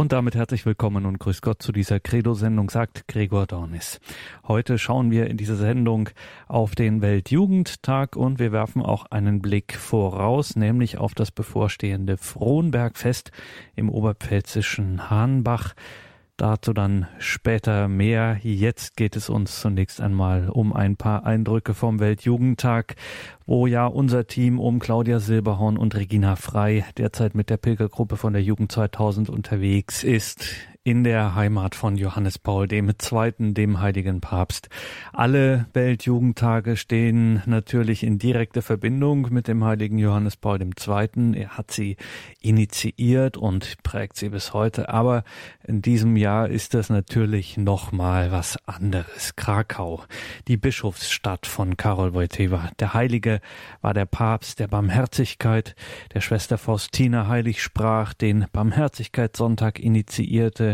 Und damit herzlich willkommen und grüß Gott zu dieser Credo-Sendung, sagt Gregor Dornis. Heute schauen wir in dieser Sendung auf den Weltjugendtag und wir werfen auch einen Blick voraus, nämlich auf das bevorstehende Frohnbergfest im oberpfälzischen Hahnbach. Dazu dann später mehr. Jetzt geht es uns zunächst einmal um ein paar Eindrücke vom Weltjugendtag, wo ja unser Team um Claudia Silberhorn und Regina Frei derzeit mit der Pilgergruppe von der Jugend 2000 unterwegs ist in der Heimat von Johannes Paul II., dem heiligen Papst. Alle Weltjugendtage stehen natürlich in direkter Verbindung mit dem heiligen Johannes Paul II. Er hat sie initiiert und prägt sie bis heute. Aber in diesem Jahr ist das natürlich nochmal was anderes. Krakau, die Bischofsstadt von Karol Wojtyła. Der Heilige war der Papst der Barmherzigkeit, der Schwester Faustina heilig sprach, den Barmherzigkeitssonntag initiierte,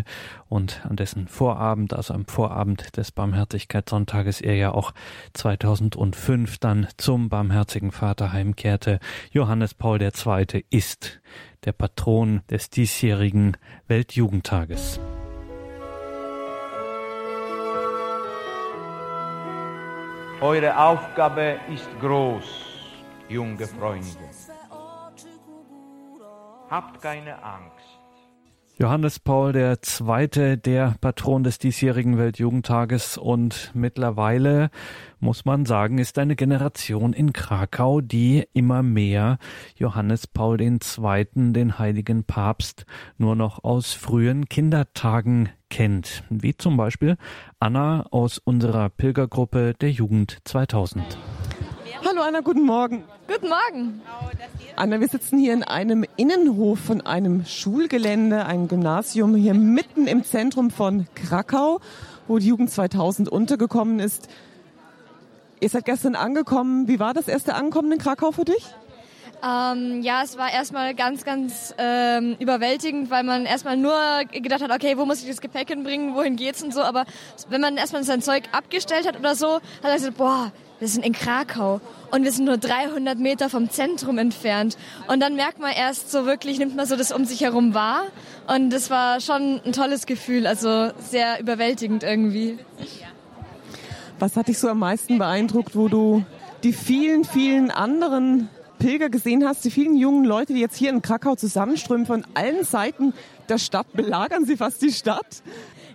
und an dessen Vorabend, also am Vorabend des Barmherzigkeitssonntages, er ja auch 2005 dann zum Barmherzigen Vater heimkehrte. Johannes Paul II. ist der Patron des diesjährigen Weltjugendtages. Eure Aufgabe ist groß, junge Freunde. Habt keine Angst. Johannes Paul II., der Patron des diesjährigen Weltjugendtages und mittlerweile muss man sagen, ist eine Generation in Krakau, die immer mehr Johannes Paul II., den heiligen Papst, nur noch aus frühen Kindertagen kennt, wie zum Beispiel Anna aus unserer Pilgergruppe der Jugend 2000. Hallo Anna, guten Morgen. Guten Morgen. Anna, wir sitzen hier in einem Innenhof von einem Schulgelände, einem Gymnasium hier mitten im Zentrum von Krakau, wo die Jugend 2000 untergekommen ist. Ihr seid gestern angekommen. Wie war das erste Ankommen in Krakau für dich? Ähm, ja, es war erstmal ganz, ganz ähm, überwältigend, weil man erstmal nur gedacht hat, okay, wo muss ich das Gepäck hinbringen, wohin geht's und so. Aber wenn man erstmal sein Zeug abgestellt hat oder so, hat er gesagt, boah, wir sind in Krakau und wir sind nur 300 Meter vom Zentrum entfernt. Und dann merkt man erst so wirklich, nimmt man so das um sich herum wahr. Und das war schon ein tolles Gefühl, also sehr überwältigend irgendwie. Was hat dich so am meisten beeindruckt, wo du die vielen, vielen anderen Pilger gesehen hast, die vielen jungen Leute, die jetzt hier in Krakau zusammenströmen, von allen Seiten der Stadt, belagern sie fast die Stadt?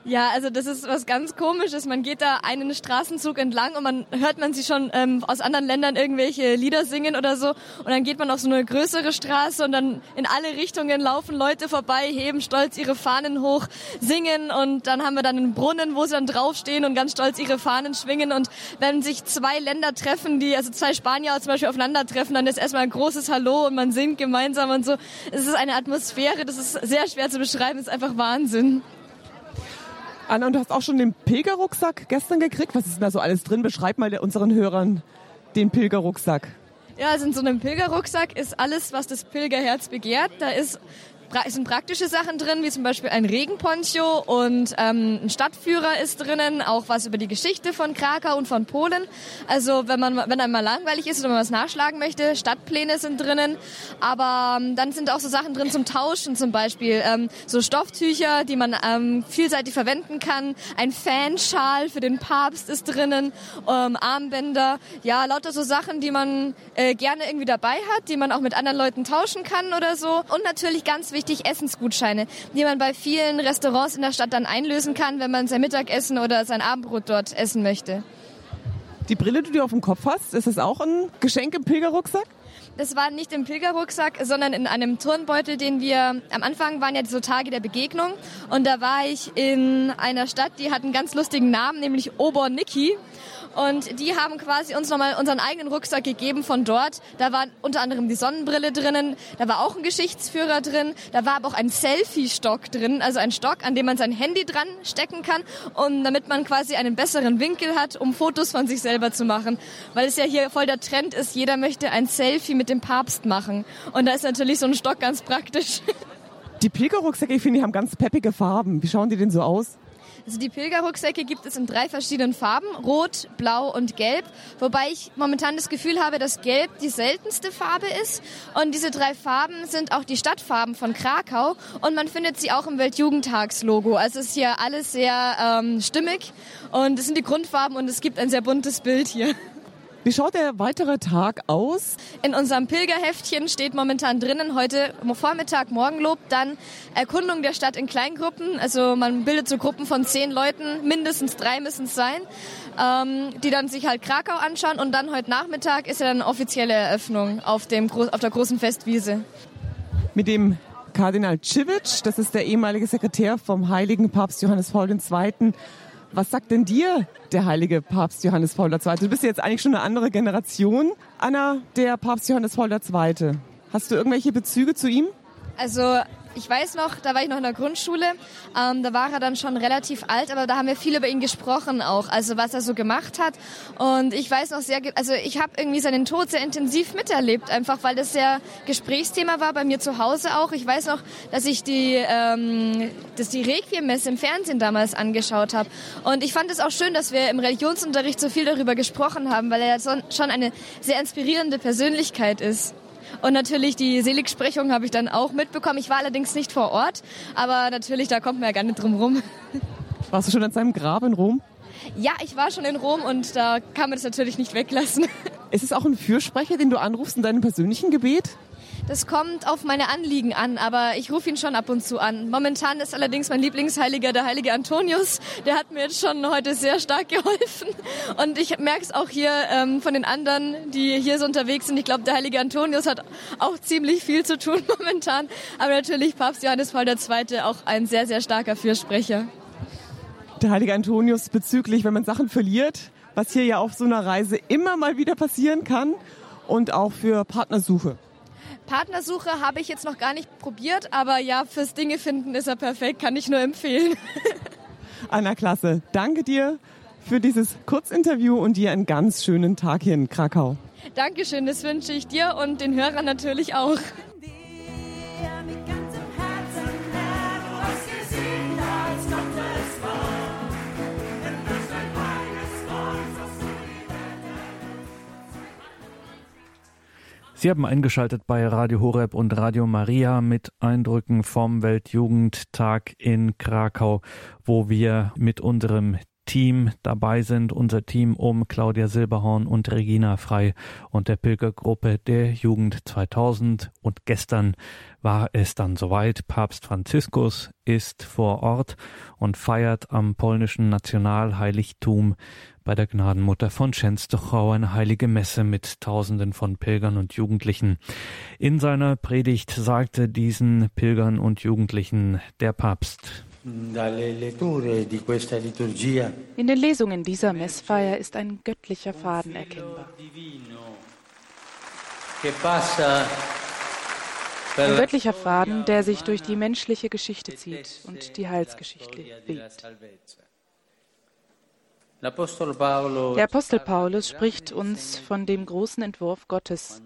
Ja, also das ist was ganz komisches. Man geht da einen Straßenzug entlang und man hört man sie schon ähm, aus anderen Ländern irgendwelche Lieder singen oder so. Und dann geht man auf so eine größere Straße und dann in alle Richtungen laufen Leute vorbei, heben stolz ihre Fahnen hoch, singen und dann haben wir dann einen Brunnen, wo sie dann draufstehen und ganz stolz ihre Fahnen schwingen. Und wenn sich zwei Länder treffen, die, also zwei Spanier zum Beispiel aufeinandertreffen, dann ist erstmal ein großes Hallo und man singt gemeinsam und so. Es ist eine Atmosphäre, das ist sehr schwer zu beschreiben, es ist einfach Wahnsinn. Anna, und du hast auch schon den Pilgerrucksack gestern gekriegt. Was ist denn da so alles drin? Beschreib mal unseren Hörern den Pilgerrucksack. Ja, also in so einem Pilgerrucksack ist alles, was das Pilgerherz begehrt. Da ist sind praktische Sachen drin, wie zum Beispiel ein Regenponcho und ähm, ein Stadtführer ist drinnen, auch was über die Geschichte von Krakau und von Polen. Also wenn man wenn einem mal langweilig ist oder man was nachschlagen möchte, Stadtpläne sind drinnen. Aber ähm, dann sind auch so Sachen drin zum Tauschen zum Beispiel, ähm, so Stofftücher, die man ähm, vielseitig verwenden kann. Ein Fanschal für den Papst ist drinnen, ähm, Armbänder, ja lauter so Sachen, die man äh, gerne irgendwie dabei hat, die man auch mit anderen Leuten tauschen kann oder so. Und natürlich ganz wichtig wichtig Essensgutscheine, die man bei vielen Restaurants in der Stadt dann einlösen kann, wenn man sein Mittagessen oder sein Abendbrot dort essen möchte. Die Brille, die du auf dem Kopf hast, ist das auch ein Geschenk im Pilgerrucksack? Das war nicht im Pilgerrucksack, sondern in einem Turnbeutel, den wir am Anfang waren ja so Tage der Begegnung und da war ich in einer Stadt, die hat einen ganz lustigen Namen, nämlich Oborniki. Und die haben quasi uns nochmal unseren eigenen Rucksack gegeben von dort. Da war unter anderem die Sonnenbrille drinnen, da war auch ein Geschichtsführer drin, da war aber auch ein Selfie-Stock drin, also ein Stock, an dem man sein Handy dran stecken kann, und damit man quasi einen besseren Winkel hat, um Fotos von sich selber zu machen. Weil es ja hier voll der Trend ist, jeder möchte ein Selfie mit dem Papst machen. Und da ist natürlich so ein Stock ganz praktisch. Die Pilgerrucksäcke, ich finde, die haben ganz peppige Farben. Wie schauen die denn so aus? Also die Pilgerrucksäcke gibt es in drei verschiedenen Farben, rot, blau und gelb, wobei ich momentan das Gefühl habe, dass gelb die seltenste Farbe ist und diese drei Farben sind auch die Stadtfarben von Krakau und man findet sie auch im Weltjugendtagslogo. Also es ist hier alles sehr ähm, stimmig und es sind die Grundfarben und es gibt ein sehr buntes Bild hier. Wie schaut der weitere Tag aus? In unserem Pilgerheftchen steht momentan drinnen heute Vormittag Morgenlob, dann Erkundung der Stadt in Kleingruppen. Also man bildet so Gruppen von zehn Leuten, mindestens drei müssen es sein, ähm, die dann sich halt Krakau anschauen. Und dann heute Nachmittag ist ja dann offizielle Eröffnung auf, dem, auf der großen Festwiese. Mit dem Kardinal Civic, das ist der ehemalige Sekretär vom heiligen Papst Johannes Paul II., was sagt denn dir der heilige Papst Johannes Paul II? Du bist jetzt eigentlich schon eine andere Generation, Anna, der Papst Johannes Paul II. Hast du irgendwelche Bezüge zu ihm? Also ich weiß noch, da war ich noch in der Grundschule, ähm, da war er dann schon relativ alt, aber da haben wir viel über ihn gesprochen auch, also was er so gemacht hat. Und ich weiß noch sehr, also ich habe irgendwie seinen Tod sehr intensiv miterlebt, einfach weil das sehr Gesprächsthema war bei mir zu Hause auch. Ich weiß noch, dass ich die, ähm, dass die Requiem-Messe im Fernsehen damals angeschaut habe. Und ich fand es auch schön, dass wir im Religionsunterricht so viel darüber gesprochen haben, weil er schon eine sehr inspirierende Persönlichkeit ist. Und natürlich die Seligsprechung habe ich dann auch mitbekommen. Ich war allerdings nicht vor Ort, aber natürlich, da kommt man ja gar nicht drum rum. Warst du schon an seinem Grab in Rom? Ja, ich war schon in Rom und da kann man das natürlich nicht weglassen. Ist es auch ein Fürsprecher, den du anrufst in deinem persönlichen Gebet? Das kommt auf meine Anliegen an, aber ich rufe ihn schon ab und zu an. Momentan ist allerdings mein Lieblingsheiliger der heilige Antonius. Der hat mir jetzt schon heute sehr stark geholfen. Und ich merke es auch hier ähm, von den anderen, die hier so unterwegs sind. Ich glaube, der heilige Antonius hat auch ziemlich viel zu tun momentan. Aber natürlich Papst Johannes Paul II. auch ein sehr, sehr starker Fürsprecher. Der heilige Antonius bezüglich, wenn man Sachen verliert, was hier ja auf so einer Reise immer mal wieder passieren kann und auch für Partnersuche. Partnersuche habe ich jetzt noch gar nicht probiert, aber ja, fürs Dinge finden ist er perfekt, kann ich nur empfehlen. Anna Klasse, danke dir für dieses Kurzinterview und dir einen ganz schönen Tag hier in Krakau. Dankeschön, das wünsche ich dir und den Hörern natürlich auch. Sie haben eingeschaltet bei Radio Horeb und Radio Maria mit Eindrücken vom Weltjugendtag in Krakau, wo wir mit unserem Team dabei sind, unser Team um Claudia Silberhorn und Regina Frei und der Pilgergruppe der Jugend 2000. Und gestern war es dann soweit. Papst Franziskus ist vor Ort und feiert am polnischen Nationalheiligtum bei der Gnadenmutter von Częstochow eine heilige Messe mit Tausenden von Pilgern und Jugendlichen. In seiner Predigt sagte diesen Pilgern und Jugendlichen der Papst. In den Lesungen dieser Messfeier ist ein göttlicher Faden erkennbar. Ein göttlicher Faden, der sich durch die menschliche Geschichte zieht und die Heilsgeschichte webt. Der Apostel Paulus spricht uns von dem großen Entwurf Gottes.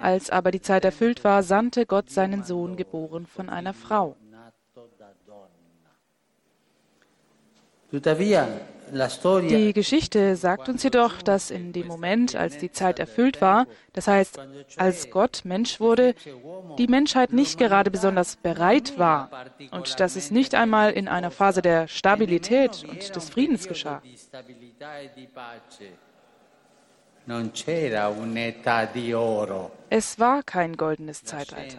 Als aber die Zeit erfüllt war, sandte Gott seinen Sohn, geboren von einer Frau. Die Geschichte sagt uns jedoch, dass in dem Moment, als die Zeit erfüllt war, das heißt, als Gott Mensch wurde, die Menschheit nicht gerade besonders bereit war und dass es nicht einmal in einer Phase der Stabilität und des Friedens geschah. Es war kein goldenes Zeitalter.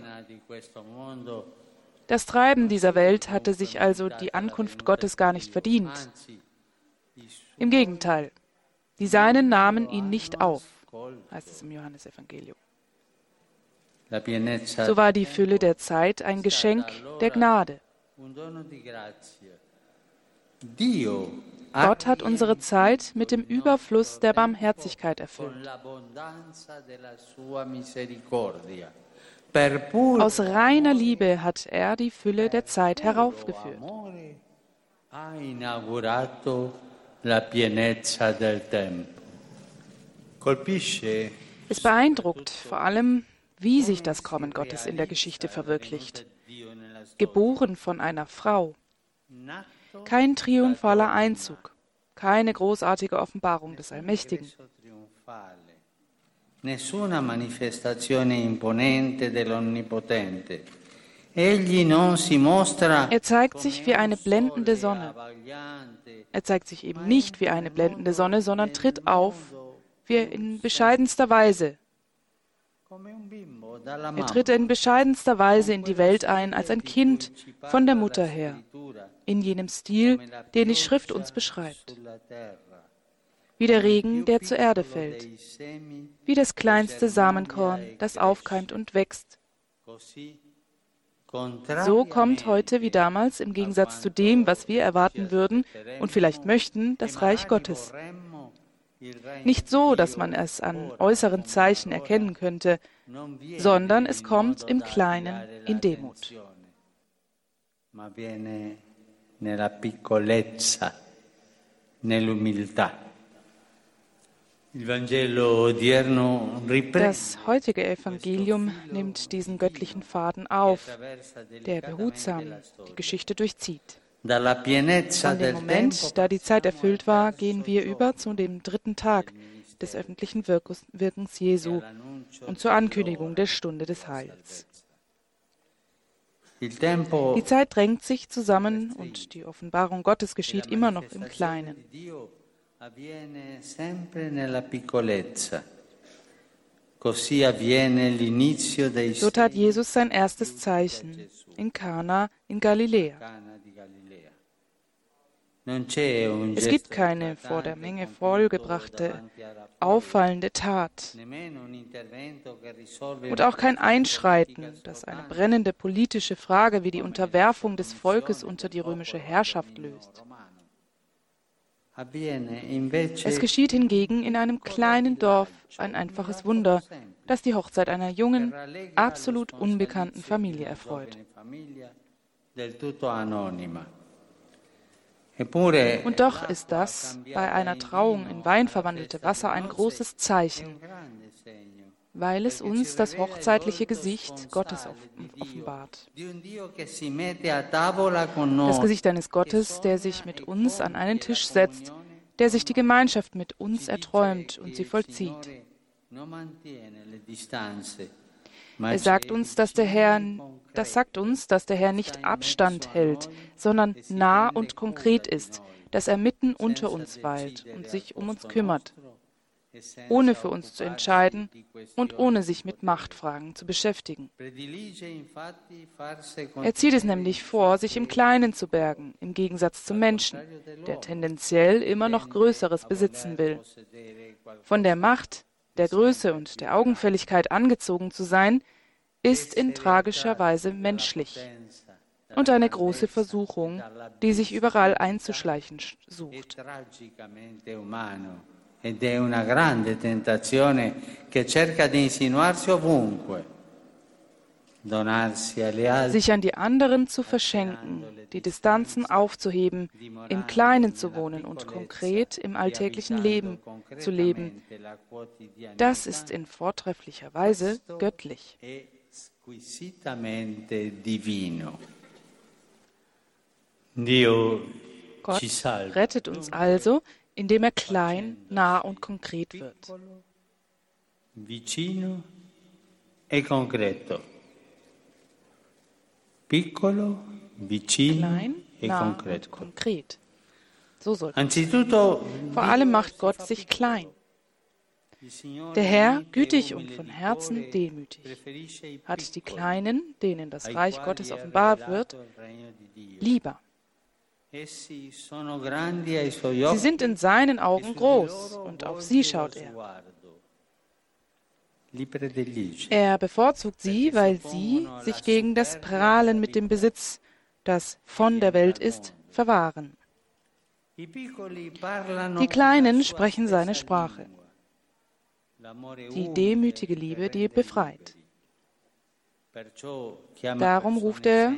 Das Treiben dieser Welt hatte sich also die Ankunft Gottes gar nicht verdient. Im Gegenteil, die Seinen nahmen ihn nicht auf, heißt es im Johannesevangelium. So war die Fülle der Zeit ein Geschenk der Gnade. Gott hat unsere Zeit mit dem Überfluss der Barmherzigkeit erfüllt. Aus reiner Liebe hat er die Fülle der Zeit heraufgeführt. Es beeindruckt vor allem, wie sich das Kommen Gottes in der Geschichte verwirklicht. Geboren von einer Frau. kein triumphaler Einzug, keine großartige Offenbarung des Allmächtigen. Nessuna manifestazione imponente dell'Onnipotente. Er zeigt sich wie eine blendende Sonne. Er zeigt sich eben nicht wie eine blendende Sonne, sondern tritt auf wie in bescheidenster Weise. Er tritt in bescheidenster Weise in die Welt ein als ein Kind von der Mutter her, in jenem Stil, den die Schrift uns beschreibt. Wie der Regen, der zur Erde fällt, wie das kleinste Samenkorn, das aufkeimt und wächst, so kommt heute wie damals, im Gegensatz zu dem, was wir erwarten würden und vielleicht möchten, das Reich Gottes. Nicht so, dass man es an äußeren Zeichen erkennen könnte, sondern es kommt im Kleinen in Demut. nella piccolezza, nell'umiltà. Das heutige Evangelium nimmt diesen göttlichen Faden auf, der behutsam die Geschichte durchzieht. Von dem Moment, da die Zeit erfüllt war, gehen wir über zu dem dritten Tag des öffentlichen Wirkens Jesu und zur Ankündigung der Stunde des Heils. Die Zeit drängt sich zusammen und die Offenbarung Gottes geschieht immer noch im Kleinen avviene sempre nella piccolezza. So tat Jesus sein erstes Zeichen in Kana in Galiläa. Es gibt keine vor der Menge vollgebrachte, auffallende Tat. Und auch kein Einschreiten, das eine brennende politische Frage wie die Unterwerfung des Volkes unter die römische Herrschaft löst. Es geschieht hingegen in einem kleinen Dorf ein einfaches Wunder, das die Hochzeit einer jungen, absolut unbekannten Familie erfreut. Und doch ist das bei einer Trauung in Wein verwandelte Wasser ein großes Zeichen, weil es uns das hochzeitliche Gesicht Gottes offenbart. Das Gesicht eines Gottes, der sich mit uns an einen Tisch setzt, der sich die Gemeinschaft mit uns erträumt und sie vollzieht. Er sagt uns, dass der Herr, das sagt uns, dass der Herr nicht Abstand hält, sondern nah und konkret ist, dass er mitten unter uns weilt und sich um uns kümmert ohne für uns zu entscheiden und ohne sich mit Machtfragen zu beschäftigen. Er zieht es nämlich vor, sich im Kleinen zu bergen, im Gegensatz zum Menschen, der tendenziell immer noch Größeres besitzen will. Von der Macht, der Größe und der Augenfälligkeit angezogen zu sein, ist in tragischer Weise menschlich und eine große Versuchung, die sich überall einzuschleichen sucht ed è una grande tentazione che cerca di insinuarsi ovunque. Sich an die anderen zu verschenken, die Distanzen aufzuheben, im Kleinen zu wohnen und konkret im alltäglichen Leben zu leben, das ist in vortrefflicher Weise göttlich. Gott rettet uns also, indem er klein, nah und konkret wird. Vicino e concreto. Piccolo, vicino klein, e nah concreto. Und konkret. So soll Vor allem macht Gott sich klein. Der Herr, gütig und von Herzen demütig, hat die Kleinen, denen das Reich Gottes offenbart wird, lieber. Sie sind in seinen Augen groß und auf sie schaut er. Er bevorzugt sie, weil sie sich gegen das Prahlen mit dem Besitz, das von der Welt ist, verwahren. Die Kleinen sprechen seine Sprache. Die demütige Liebe, die befreit. Darum ruft er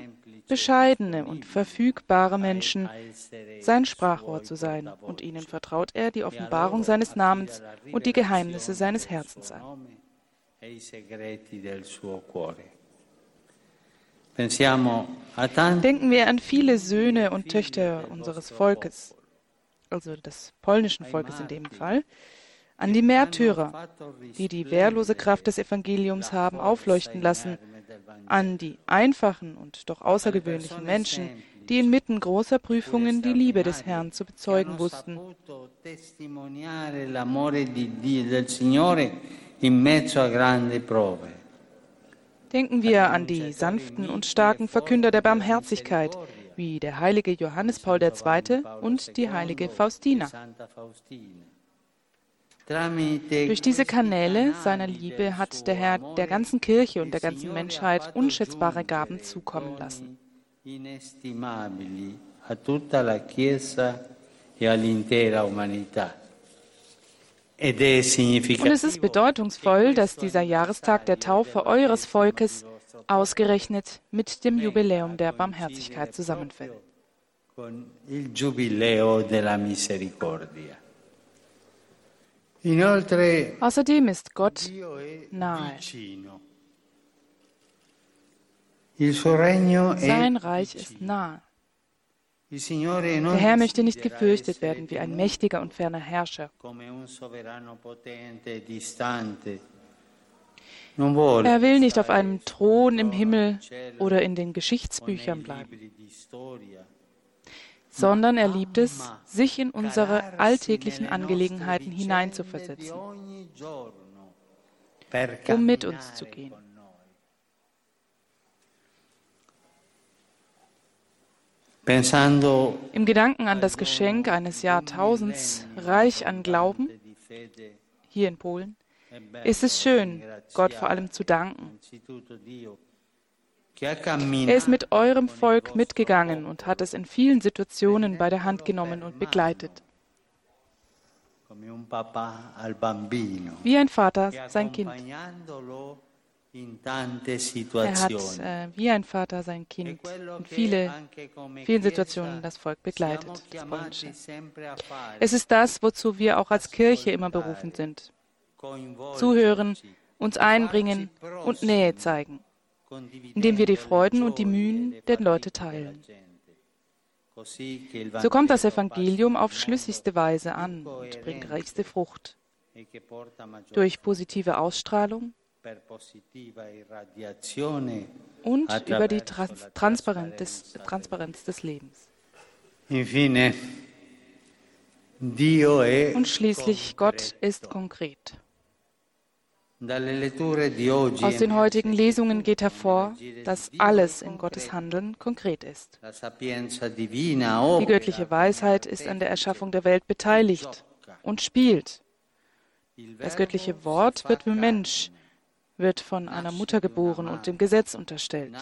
bescheidene und verfügbare Menschen, sein Sprachrohr zu sein, und ihnen vertraut er die Offenbarung seines Namens und die Geheimnisse seines Herzens an. Denken wir an viele Söhne und Töchter unseres Volkes, also des polnischen Volkes in dem Fall, an die Märtyrer, die die wehrlose Kraft des Evangeliums haben aufleuchten lassen, an die einfachen und doch außergewöhnlichen Menschen, die inmitten großer Prüfungen die Liebe des Herrn zu bezeugen wussten. Denken wir an die sanften und starken Verkünder der Barmherzigkeit, wie der heilige Johannes Paul II. und die heilige Faustina. Durch diese Kanäle seiner Liebe hat der Herr der ganzen Kirche und der ganzen Menschheit unschätzbare Gaben zukommen lassen. e. Und es ist bedeutungsvoll, dass dieser Jahrestag der Taufe eures Volkes ausgerechnet mit dem Jubiläum der Barmherzigkeit zusammenfällt. Außerdem ist Gott nahe. Sein Reich ist nahe. Der Herr möchte nicht gefürchtet werden wie ein mächtiger und ferner Herrscher. Er will nicht auf einem Thron im Himmel oder in den Geschichtsbüchern bleiben, sondern er liebt es, sich in unsere alltäglichen Angelegenheiten hineinzuversetzen, um mit uns zu gehen. Im Gedanken an das Geschenk eines Jahrtausends reich an Glauben, hier in Polen, ist es schön, Gott vor allem zu danken. Er ist mit eurem Volk mitgegangen und hat es in vielen Situationen bei der Hand genommen und begleitet. Wie ein Vater sein Kind. Er hat äh, wie ein Vater sein Kind in viele, vielen Situationen das Volk begleitet. Das es ist das, wozu wir auch als Kirche immer berufen sind. Zuhören, uns einbringen und Nähe zeigen, indem wir die Freuden und die Mühen der Leute teilen. So kommt das Evangelium auf schlüssigste Weise an und bringt reichste Frucht. Durch positive Ausstrahlung, und über die Trans Transparenz, des, Transparenz des Lebens. Und schließlich, Gott ist konkret. Aus den heutigen Lesungen geht hervor, dass alles in Gottes Handeln konkret ist. Die göttliche Weisheit ist an der Erschaffung der Welt beteiligt und spielt. Das göttliche Wort wird wie Mensch wird von einer Mutter geboren und dem Gesetz unterstellt,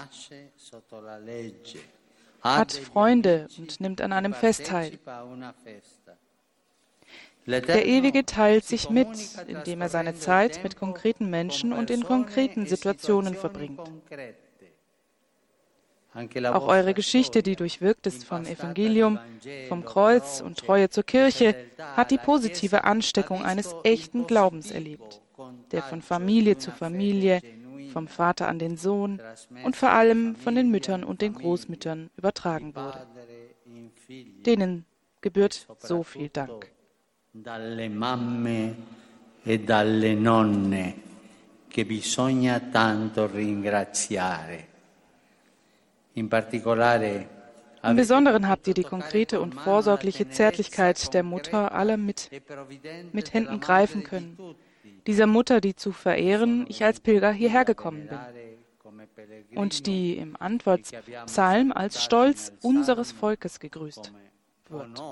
hat Freunde und nimmt an einem Fest teil. Der Ewige teilt sich mit, indem er seine Zeit mit konkreten Menschen und in konkreten Situationen verbringt. Auch eure Geschichte, die durchwirkt ist vom Evangelium, vom Kreuz und Treue zur Kirche, hat die positive Ansteckung eines echten Glaubens erlebt der von Familie zu Familie, vom Vater an den Sohn und vor allem von den Müttern und den Großmüttern übertragen wurde. Denen gebührt so viel Dank. Dalle mamme e dalle nonne che bisogna tanto ringraziare. In particolare im Besonderen habt ihr die konkrete und vorsorgliche Zärtlichkeit der Mutter aller mit, mit Händen greifen können dieser Mutter, die zu verehren ich als Pilger hierher gekommen bin und die im Antwortspsalm als Stolz unseres Volkes gegrüßt wird.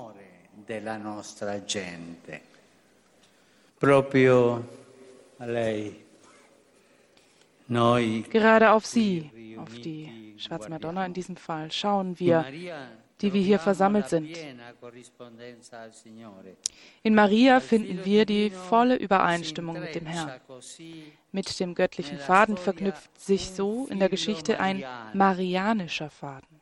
Gerade auf sie, auf die Schwarze Madonna in diesem Fall, schauen wir die wir hier versammelt sind. In Maria finden wir die volle Übereinstimmung mit dem Herrn. Mit dem göttlichen Faden verknüpft sich so in der Geschichte ein marianischer Faden.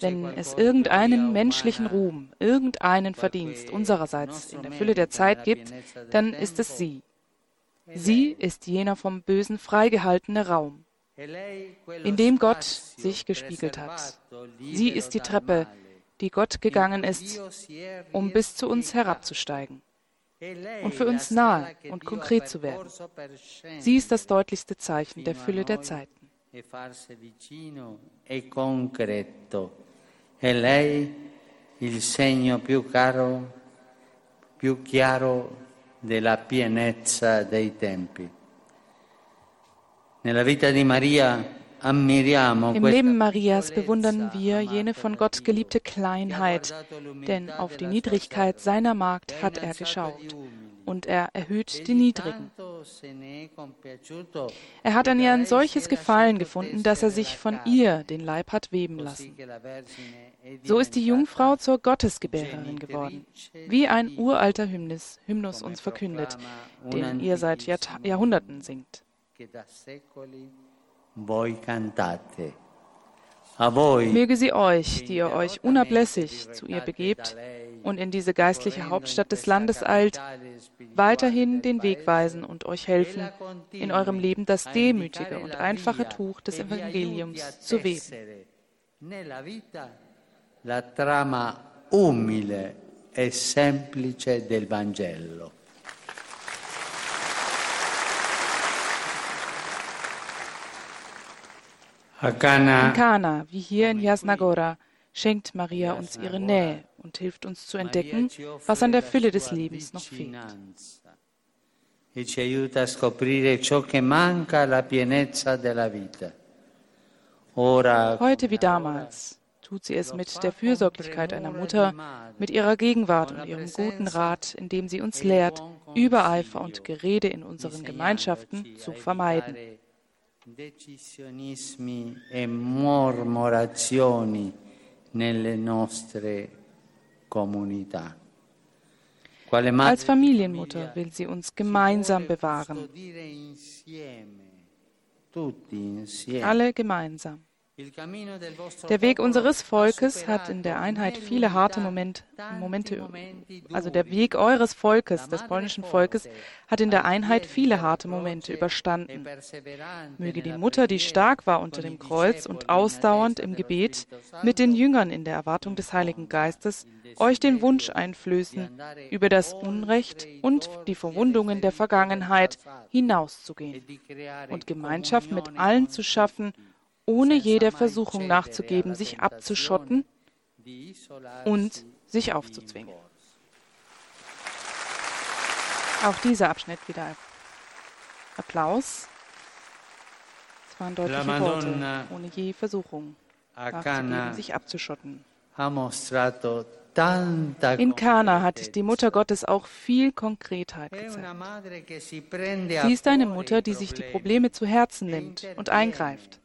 Wenn es irgendeinen menschlichen Ruhm, irgendeinen Verdienst unsererseits in der Fülle der Zeit gibt, dann ist es sie. Sie ist jener vom Bösen freigehaltene Raum, in dem Gott sich gespiegelt hat. Sie ist die Treppe, die Gott gegangen ist, um bis zu uns herabzusteigen und für uns nahe und konkret zu werden. Sie ist das deutlichste Zeichen der Fülle der Zeiten. È lei il segno più caro, più chiaro della pienezza dei tempi. Nella vita di Maria im Leben Marias bewundern wir jene von Gott geliebte Kleinheit, denn auf die Niedrigkeit seiner Magd hat er geschaut und er erhöht die Niedrigen. Er hat an ihr ein solches Gefallen gefunden, dass er sich von ihr den Leib hat weben lassen. So ist die Jungfrau zur Gottesgebärerin geworden, wie ein uralter Hymnus, Hymnus uns verkündet, den ihr seit Jahrhunderten singt. Möge sie euch, die ihr euch unablässig zu ihr begebt und in diese geistliche Hauptstadt des Landes eilt, weiterhin den Weg weisen und euch helfen, in eurem Leben das demütige und einfache Tuch des Evangeliums zu weben. La trama umile e semplice del Vangelo. In Kana, wie hier in Jasnagora, schenkt Maria uns ihre Nähe und hilft uns zu entdecken, was an der Fülle des Lebens noch fehlt. E ci aiuta a scoprire ciò che manca alla pienezza della vita. Heute wie damals tut sie es mit der Fürsorglichkeit einer Mutter, mit ihrer Gegenwart und ihrem guten Rat, indem sie uns lehrt, Übereifer und Gerede in unseren Gemeinschaften zu vermeiden decisionismi e mormorazioni nelle nostre. Als Familienmutter will sie uns gemeinsam bewahren. Alle gemeinsam. Der Weg unseres Volkes hat in der Einheit viele harte Moment, Momente, also der Weg eures Volkes, des polnischen Volkes, hat in der Einheit viele harte Momente überstanden. Möge die Mutter, die stark war unter dem Kreuz und ausdauernd im Gebet, mit den Jüngern in der Erwartung des Heiligen Geistes, euch den Wunsch einflößen, über das Unrecht und die Verwundungen der Vergangenheit hinauszugehen und Gemeinschaft mit allen zu schaffen, ohne jeder Versuchung nachzugeben, sich abzuschotten und sich aufzuzwingen. Auch dieser Abschnitt wieder Applaus. Es waren deutliche Worte, ohne je Versuchung nachzugeben, sich abzuschotten. In Kana hat die Mutter Gottes auch viel Konkretheit gezeigt. Sie ist eine Mutter, die sich die Probleme zu Herzen nimmt und eingreift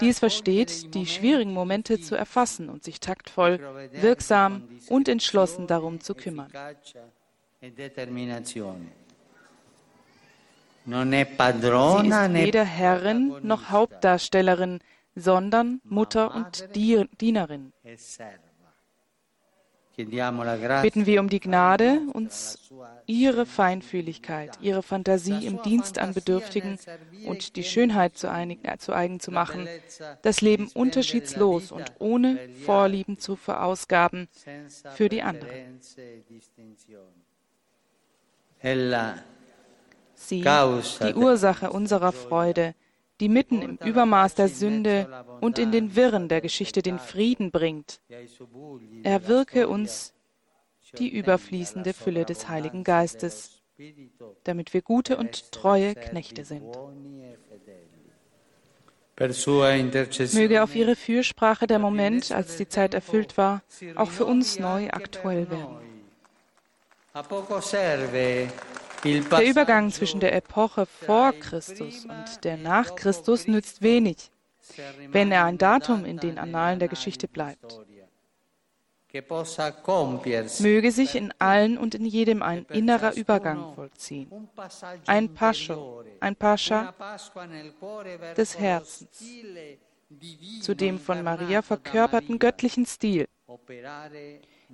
die es versteht, die schwierigen Momente zu erfassen und sich taktvoll, wirksam und entschlossen darum zu kümmern. Sie ist weder Herrin noch Hauptdarstellerin, sondern Mutter und Dienerin bitten wir um die Gnade, uns ihre Feinfühligkeit, ihre Fantasie im Dienst an Bedürftigen und die Schönheit zu, einig, äh, zu eigen zu machen, das Leben unterschiedslos und ohne Vorlieben zu verausgaben für die anderen. Sie, die Ursache unserer Freude, die mitten im Übermaß der Sünde und in den Wirren der Geschichte den Frieden bringt. Er wirke uns die überfließende Fülle des Heiligen Geistes, damit wir gute und treue Knechte sind. Möge auf ihre Fürsprache der Moment, als die Zeit erfüllt war, auch für uns neu aktuell werden. Der Übergang zwischen der Epoche vor Christus und der nach Christus nützt wenig, wenn er ein Datum in den Annalen der Geschichte bleibt. Möge sich in allen und in jedem ein innerer Übergang vollziehen. Ein Pascho, ein Pascha des Herzens, zu dem von Maria verkörperten göttlichen Stil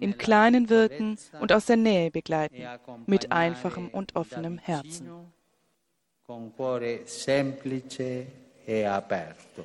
im Kleinen wirken und aus der Nähe begleiten, mit einfachem und offenem Herzen. è aperto.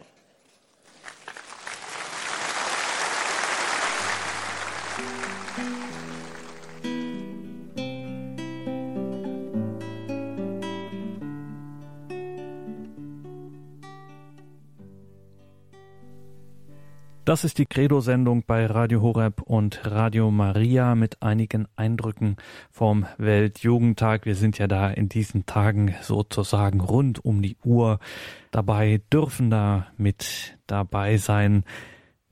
Das ist die Credo-Sendung bei Radio Horeb und Radio Maria mit einigen Eindrücken vom Weltjugendtag. Wir sind ja da in diesen Tagen sozusagen rund um die Uhr dabei, dürfen da mit dabei sein.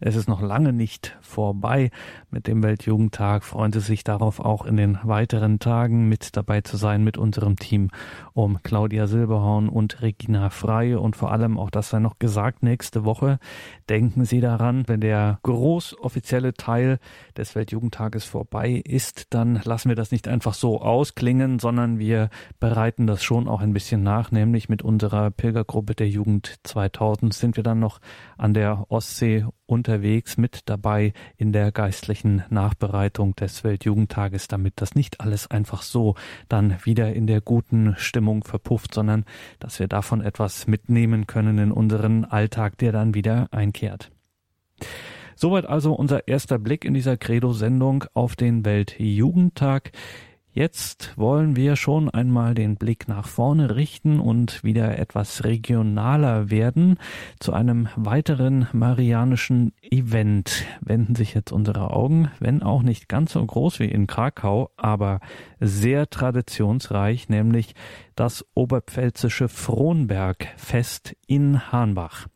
Es ist noch lange nicht vorbei mit dem Weltjugendtag. Freuen Sie sich darauf, auch in den weiteren Tagen mit dabei zu sein mit unserem Team um Claudia Silberhorn und Regina Frey. Und vor allem, auch das sei noch gesagt, nächste Woche denken Sie daran, wenn der großoffizielle Teil des Weltjugendtages vorbei ist, dann lassen wir das nicht einfach so ausklingen, sondern wir bereiten das schon auch ein bisschen nach, nämlich mit unserer Pilgergruppe der Jugend 2000 sind wir dann noch an der Ostsee unterwegs mit dabei in der geistlichen Nachbereitung des Weltjugendtages, damit das nicht alles einfach so dann wieder in der guten Stimmung verpufft, sondern dass wir davon etwas mitnehmen können in unseren Alltag, der dann wieder einkehrt. Soweit also unser erster Blick in dieser Credo-Sendung auf den Weltjugendtag. Jetzt wollen wir schon einmal den Blick nach vorne richten und wieder etwas regionaler werden. Zu einem weiteren marianischen Event wenden sich jetzt unsere Augen, wenn auch nicht ganz so groß wie in Krakau, aber sehr traditionsreich, nämlich das oberpfälzische Frohnbergfest in Hahnbach.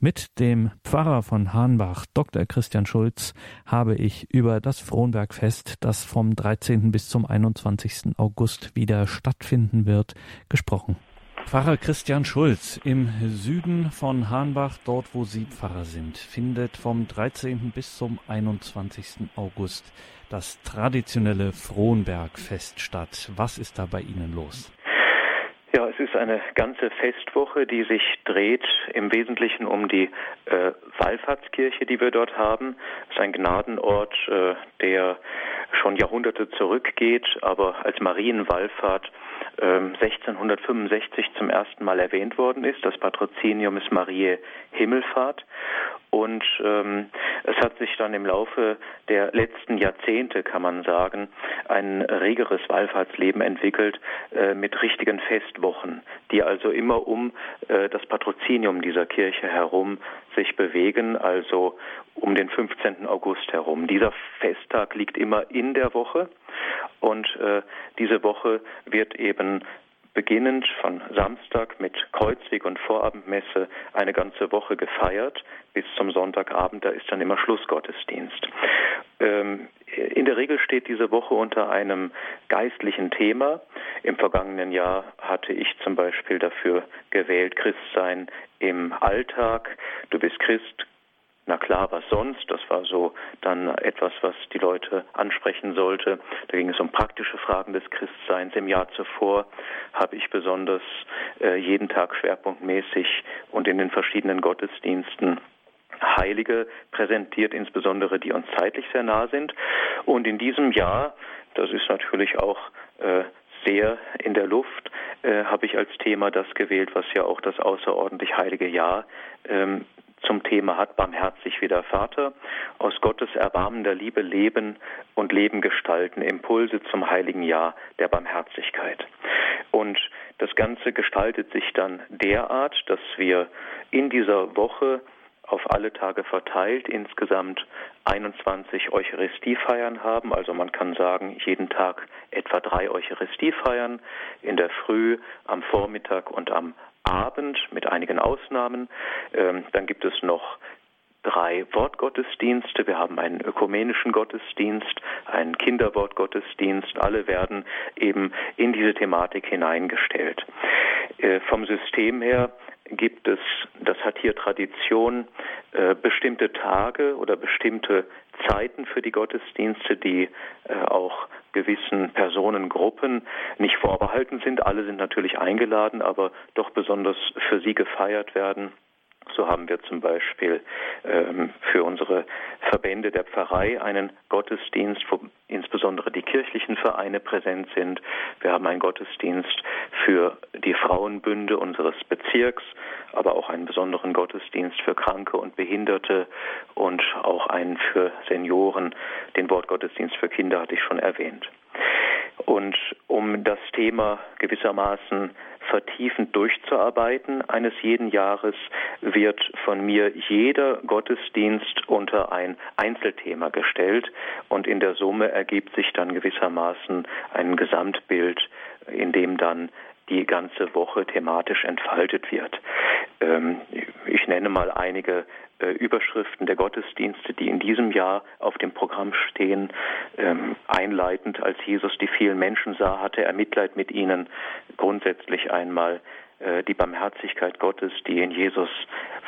Mit dem Pfarrer von Hahnbach, Dr. Christian Schulz, habe ich über das Frohnbergfest, das vom 13. bis zum 21. August wieder stattfinden wird, gesprochen. Pfarrer Christian Schulz im Süden von Hahnbach, dort wo Sie Pfarrer sind, findet vom 13. bis zum 21. August das traditionelle Frohnbergfest statt. Was ist da bei Ihnen los? Eine ganze Festwoche, die sich dreht im Wesentlichen um die äh, Wallfahrtskirche, die wir dort haben. Es ist ein Gnadenort, äh, der schon Jahrhunderte zurückgeht, aber als Marienwallfahrt 1665 zum ersten Mal erwähnt worden ist. Das Patrozinium ist Mariä Himmelfahrt. Und ähm, es hat sich dann im Laufe der letzten Jahrzehnte, kann man sagen, ein regeres Wallfahrtsleben entwickelt äh, mit richtigen Festwochen, die also immer um äh, das Patrozinium dieser Kirche herum sich bewegen, also um den 15. August herum. Dieser Festtag liegt immer in der Woche und äh, diese Woche wird eben beginnend von Samstag mit Kreuzweg und Vorabendmesse eine ganze Woche gefeiert bis zum Sonntagabend, da ist dann immer Schlussgottesdienst. Ähm, in der Regel steht diese Woche unter einem geistlichen Thema. Im vergangenen Jahr hatte ich zum Beispiel dafür gewählt, Christsein im Alltag. Du bist Christ, na klar, was sonst? Das war so dann etwas, was die Leute ansprechen sollte. Da ging es um praktische Fragen des Christseins. Im Jahr zuvor habe ich besonders äh, jeden Tag schwerpunktmäßig und in den verschiedenen Gottesdiensten Heilige präsentiert, insbesondere die uns zeitlich sehr nah sind. Und in diesem Jahr, das ist natürlich auch äh, sehr in der Luft, äh, habe ich als Thema das gewählt, was ja auch das außerordentlich heilige Jahr ähm, zum Thema hat, barmherzig wie der Vater, aus Gottes erbarmender Liebe leben und Leben gestalten, Impulse zum heiligen Jahr der Barmherzigkeit. Und das Ganze gestaltet sich dann derart, dass wir in dieser Woche auf alle Tage verteilt insgesamt 21 Eucharistiefeiern haben. Also man kann sagen, jeden Tag etwa drei Eucharistiefeiern in der Früh, am Vormittag und am Abend mit einigen Ausnahmen. Ähm, dann gibt es noch drei Wortgottesdienste. Wir haben einen ökumenischen Gottesdienst, einen Kinderwortgottesdienst. Alle werden eben in diese Thematik hineingestellt. Äh, vom System her gibt es, das hat hier Tradition, äh, bestimmte Tage oder bestimmte Zeiten für die Gottesdienste, die äh, auch gewissen Personengruppen nicht vorbehalten sind. Alle sind natürlich eingeladen, aber doch besonders für sie gefeiert werden. So haben wir zum Beispiel ähm, für unsere Verbände der Pfarrei einen Gottesdienst, wo insbesondere die kirchlichen Vereine präsent sind. Wir haben einen Gottesdienst für die Frauenbünde unseres Bezirks, aber auch einen besonderen Gottesdienst für Kranke und Behinderte und auch einen für Senioren. Den Wortgottesdienst für Kinder hatte ich schon erwähnt. Und um das Thema gewissermaßen vertiefend durchzuarbeiten eines jeden Jahres, wird von mir jeder Gottesdienst unter ein Einzelthema gestellt. Und in der Summe ergibt sich dann gewissermaßen ein Gesamtbild, in dem dann die ganze Woche thematisch entfaltet wird. Ähm, ich nenne mal einige äh, Überschriften der Gottesdienste, die in diesem Jahr auf dem Programm stehen. Ähm, einleitend, als Jesus die vielen Menschen sah, hatte er Mitleid mit ihnen. Grundsätzlich einmal äh, die Barmherzigkeit Gottes, die in Jesus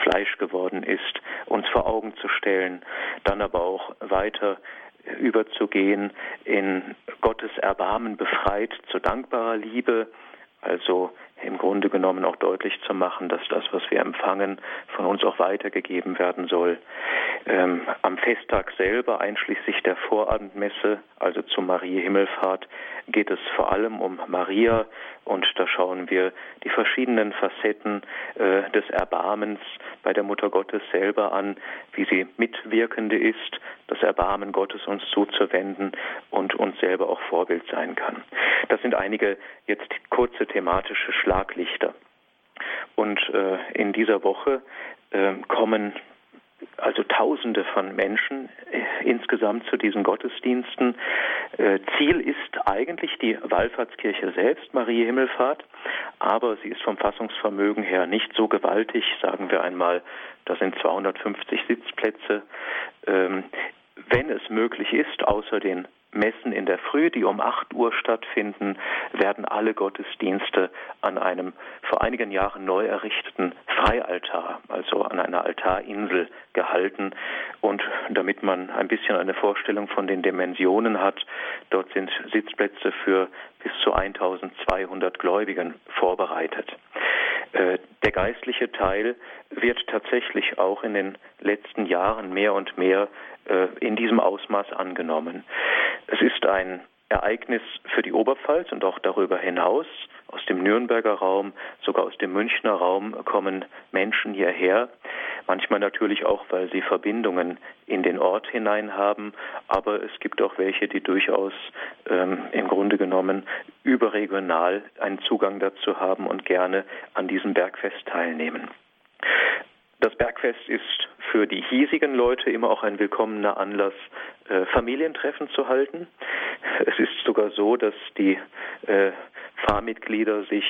Fleisch geworden ist, uns vor Augen zu stellen. Dann aber auch weiter überzugehen in Gottes Erbarmen befreit zu dankbarer Liebe, also im Grunde genommen auch deutlich zu machen, dass das, was wir empfangen, von uns auch weitergegeben werden soll. Ähm, am Festtag selber, einschließlich der Vorabendmesse, also zur Marie Himmelfahrt, geht es vor allem um Maria und da schauen wir die verschiedenen Facetten äh, des Erbarmens bei der Mutter Gottes selber an, wie sie Mitwirkende ist, das Erbarmen Gottes uns zuzuwenden und uns selber auch Vorbild sein kann. Das sind einige jetzt kurze thematische Schlaglichter. Und äh, in dieser Woche äh, kommen also Tausende von Menschen äh, insgesamt zu diesen Gottesdiensten. Äh, Ziel ist eigentlich die Wallfahrtskirche selbst, Marie Himmelfahrt, aber sie ist vom Fassungsvermögen her nicht so gewaltig, sagen wir einmal, da sind 250 Sitzplätze. Ähm, wenn es möglich ist, außer den Messen in der Früh, die um 8 Uhr stattfinden, werden alle Gottesdienste an einem vor einigen Jahren neu errichteten Freialtar, also an einer Altarinsel gehalten. Und damit man ein bisschen eine Vorstellung von den Dimensionen hat, dort sind Sitzplätze für bis zu 1200 Gläubigen vorbereitet. Äh, der geistliche Teil wird tatsächlich auch in den letzten Jahren mehr und mehr äh, in diesem Ausmaß angenommen. Es ist ein Ereignis für die Oberpfalz und auch darüber hinaus. Aus dem Nürnberger Raum, sogar aus dem Münchner Raum kommen Menschen hierher. Manchmal natürlich auch, weil sie Verbindungen in den Ort hinein haben, aber es gibt auch welche, die durchaus ähm, im Grunde genommen überregional einen Zugang dazu haben und gerne an diesem Bergfest teilnehmen. Das Bergfest ist für die hiesigen Leute immer auch ein willkommener Anlass, äh, Familientreffen zu halten. Es ist sogar so, dass die äh, Fahrmitglieder sich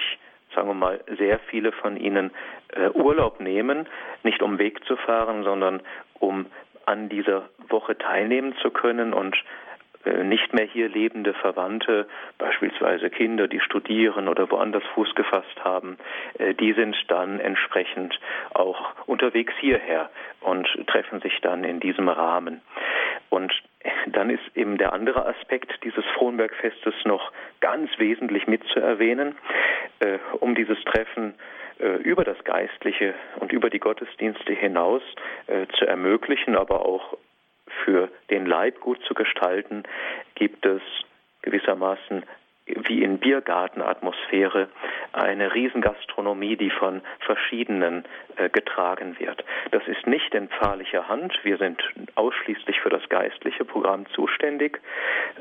sagen wir mal, sehr viele von ihnen äh, Urlaub nehmen, nicht um Weg zu fahren, sondern um an dieser Woche teilnehmen zu können und nicht mehr hier lebende Verwandte, beispielsweise Kinder, die studieren oder woanders Fuß gefasst haben, äh, die sind dann entsprechend auch unterwegs hierher und treffen sich dann in diesem Rahmen. Und dann ist eben der andere Aspekt dieses Frohnbergfestes noch ganz wesentlich mitzuerwähnen, äh, um dieses Treffen über das Geistliche und über die Gottesdienste hinaus zu ermöglichen, aber auch für den Leib gut zu gestalten, gibt es gewissermaßer wie in Biergartenatmosphäre eine Riesengastronomie, die von verschiedenen äh, getragen wird. Das ist nicht in pfarrlicher Hand, wir sind ausschließlich für das geistliche Programm zuständig,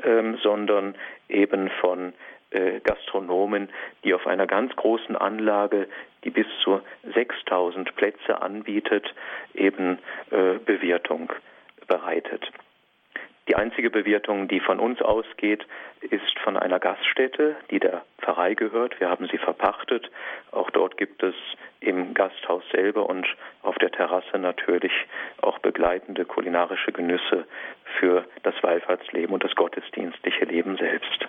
ähm, sondern eben von äh, Gastronomen, die auf einer ganz großen Anlage, die bis zu 6000 Plätze anbietet, eben äh, Bewirtung bereitet. Die einzige Bewirtung, die von uns ausgeht, ist von einer Gaststätte, die der Pfarrei gehört. Wir haben sie verpachtet. Auch dort gibt es im Gasthaus selber und auf der Terrasse natürlich auch begleitende kulinarische Genüsse für das Wallfahrtsleben und das gottesdienstliche Leben selbst.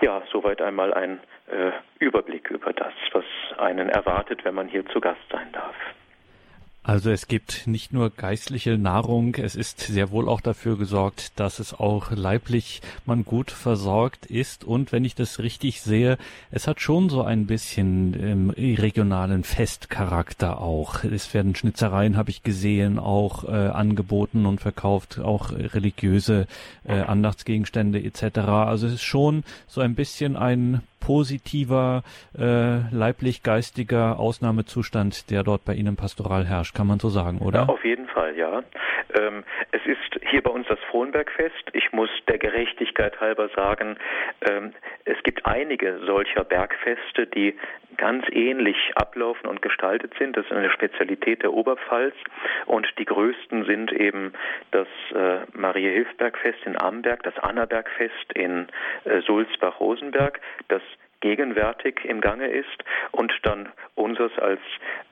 Ja, soweit einmal ein äh, Überblick über das, was einen erwartet, wenn man hier zu Gast sein darf. Also es gibt nicht nur geistliche Nahrung, es ist sehr wohl auch dafür gesorgt, dass es auch leiblich man gut versorgt ist. Und wenn ich das richtig sehe, es hat schon so ein bisschen ähm, regionalen Festcharakter auch. Es werden Schnitzereien, habe ich gesehen, auch äh, angeboten und verkauft, auch religiöse äh, Andachtsgegenstände etc. Also es ist schon so ein bisschen ein positiver, äh, leiblich-geistiger Ausnahmezustand, der dort bei Ihnen pastoral herrscht, kann man so sagen, oder? Ja, auf jeden Fall, ja. Ähm, es ist hier bei uns das Frohnbergfest. Ich muss der Gerechtigkeit halber sagen, ähm, es gibt einige solcher Bergfeste, die ganz ähnlich ablaufen und gestaltet sind. Das ist eine Spezialität der Oberpfalz. Und die größten sind eben das äh, Marie-Hilf-Bergfest in Amberg, das Annabergfest in äh, Sulzbach-Rosenberg, das gegenwärtig im Gange ist und dann unseres als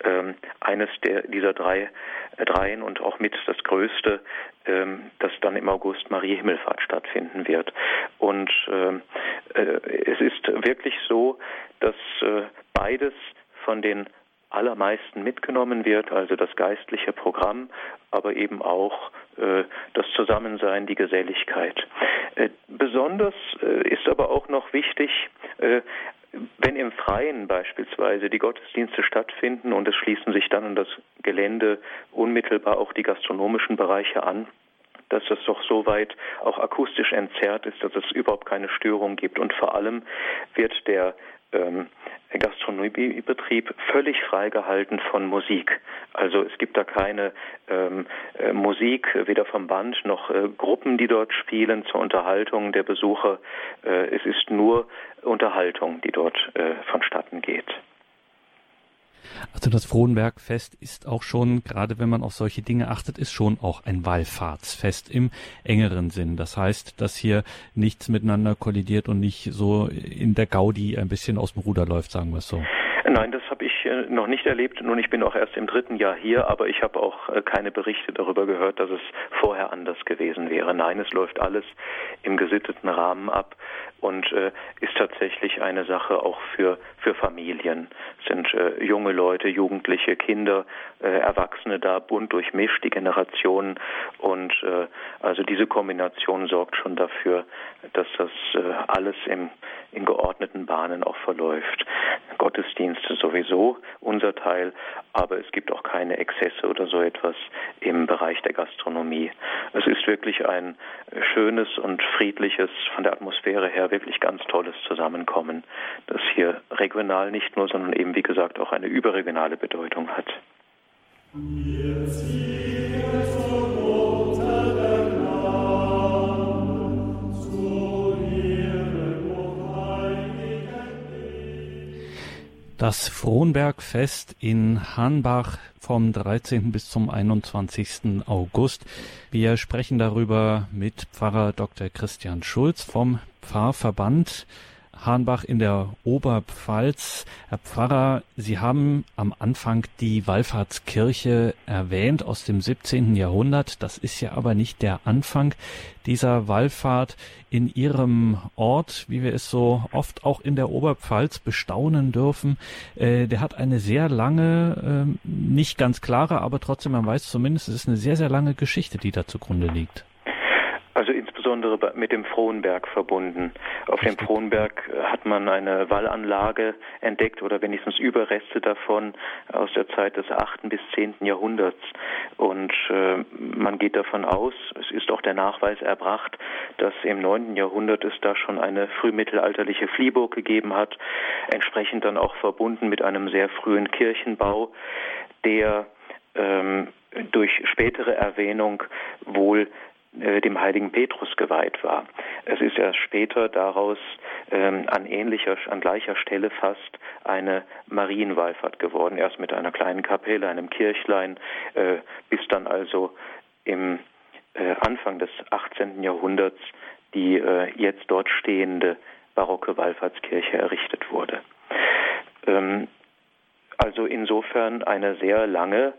ähm, eines der, dieser drei äh, dreien und auch mit das größte, ähm, das dann im August Marie Himmelfahrt stattfinden wird. Und ähm, äh, es ist wirklich so, dass äh, beides von den allermeisten mitgenommen wird, also das geistliche Programm, aber eben auch äh, das Zusammensein, die Geselligkeit. Äh, besonders äh, ist aber auch noch wichtig, wenn im Freien beispielsweise die Gottesdienste stattfinden und es schließen sich dann an das Gelände unmittelbar auch die gastronomischen Bereiche an, dass das doch so weit auch akustisch entzerrt ist, dass es überhaupt keine Störung gibt. Und vor allem wird der ähm, Gastronomiebetrieb völlig freigehalten von Musik. Also es gibt da keine ähm, äh, Musik, weder vom Band noch äh, Gruppen, die dort spielen zur Unterhaltung der Besucher. Äh, es ist nur Unterhaltung, die dort äh, vonstatten geht. Also das Frohnbergfest ist auch schon, gerade wenn man auf solche Dinge achtet, ist schon auch ein Wallfahrtsfest im engeren Sinn. Das heißt, dass hier nichts miteinander kollidiert und nicht so in der Gaudi ein bisschen aus dem Ruder läuft, sagen wir es so. Nein, das habe ich äh, noch nicht erlebt. Nun, ich bin auch erst im dritten Jahr hier, aber ich habe auch äh, keine Berichte darüber gehört, dass es vorher anders gewesen wäre. Nein, es läuft alles im gesitteten Rahmen ab und äh, ist tatsächlich eine Sache auch für für Familien. Es sind äh, junge Leute, Jugendliche, Kinder, äh, Erwachsene da bunt durchmischt, die Generationen und äh, also diese Kombination sorgt schon dafür, dass das alles im in geordneten Bahnen auch verläuft. Gottesdienste sowieso unser Teil, aber es gibt auch keine Exzesse oder so etwas im Bereich der Gastronomie. Es ist wirklich ein schönes und friedliches, von der Atmosphäre her wirklich ganz tolles Zusammenkommen, das hier regional nicht nur, sondern eben wie gesagt auch eine überregionale Bedeutung hat. Das Frohnbergfest in Hanbach vom 13. bis zum 21. August. Wir sprechen darüber mit Pfarrer Dr. Christian Schulz vom Pfarrverband Hahnbach in der Oberpfalz. Herr Pfarrer, Sie haben am Anfang die Wallfahrtskirche erwähnt aus dem 17. Jahrhundert. Das ist ja aber nicht der Anfang dieser Wallfahrt in Ihrem Ort, wie wir es so oft auch in der Oberpfalz bestaunen dürfen. Äh, der hat eine sehr lange, äh, nicht ganz klare, aber trotzdem, man weiß zumindest, es ist eine sehr, sehr lange Geschichte, die da zugrunde liegt. Also insbesondere mit dem Frohnberg verbunden. Auf dem Frohnberg äh, hat man eine Wallanlage entdeckt oder wenigstens Überreste davon aus der Zeit des 8. bis 10. Jahrhunderts. Und äh, man geht davon aus, es ist auch der Nachweis erbracht, dass im 9. Jahrhundert es da schon eine frühmittelalterliche Fliehburg gegeben hat, entsprechend dann auch verbunden mit einem sehr frühen Kirchenbau, der ähm, durch spätere Erwähnung wohl dem heiligen Petrus geweiht war. Es ist erst später daraus ähm, an ähnlicher, an gleicher Stelle fast eine Marienwallfahrt geworden, erst mit einer kleinen Kapelle, einem Kirchlein, äh, bis dann also im äh, Anfang des 18. Jahrhunderts die äh, jetzt dort stehende barocke Wallfahrtskirche errichtet wurde. Ähm, also insofern eine sehr lange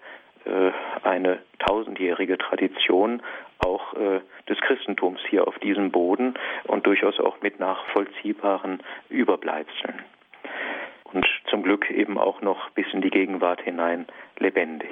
äh, eine tausendjährige Tradition auch äh, des Christentums hier auf diesem Boden und durchaus auch mit nachvollziehbaren Überbleibseln. Und zum Glück eben auch noch bis in die Gegenwart hinein lebendig.